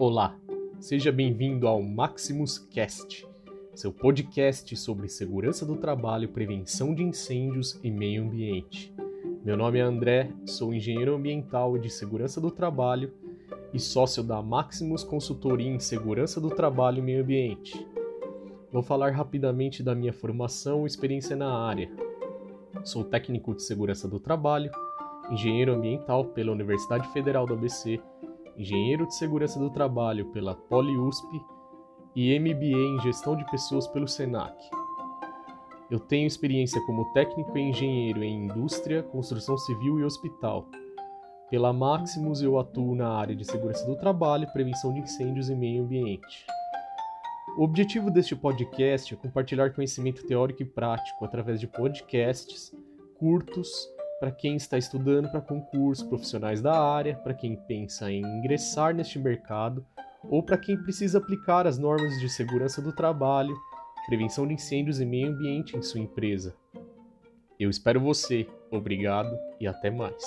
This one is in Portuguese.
Olá, seja bem-vindo ao Maximus Cast, seu podcast sobre segurança do trabalho, prevenção de incêndios e meio ambiente. Meu nome é André, sou engenheiro ambiental e de segurança do trabalho e sócio da Maximus Consultoria em Segurança do Trabalho e Meio Ambiente. Vou falar rapidamente da minha formação e experiência na área. Sou técnico de segurança do trabalho, engenheiro ambiental pela Universidade Federal do ABC, engenheiro de segurança do trabalho pela PoliUSP e MBA em gestão de pessoas pelo SENAC. Eu tenho experiência como técnico e engenheiro em indústria, construção civil e hospital. Pela Maximus, eu atuo na área de segurança do trabalho, prevenção de incêndios e meio ambiente. O objetivo deste podcast é compartilhar conhecimento teórico e prático através de podcasts curtos para quem está estudando para concursos, profissionais da área, para quem pensa em ingressar neste mercado ou para quem precisa aplicar as normas de segurança do trabalho, prevenção de incêndios e meio ambiente em sua empresa. Eu espero você. Obrigado e até mais.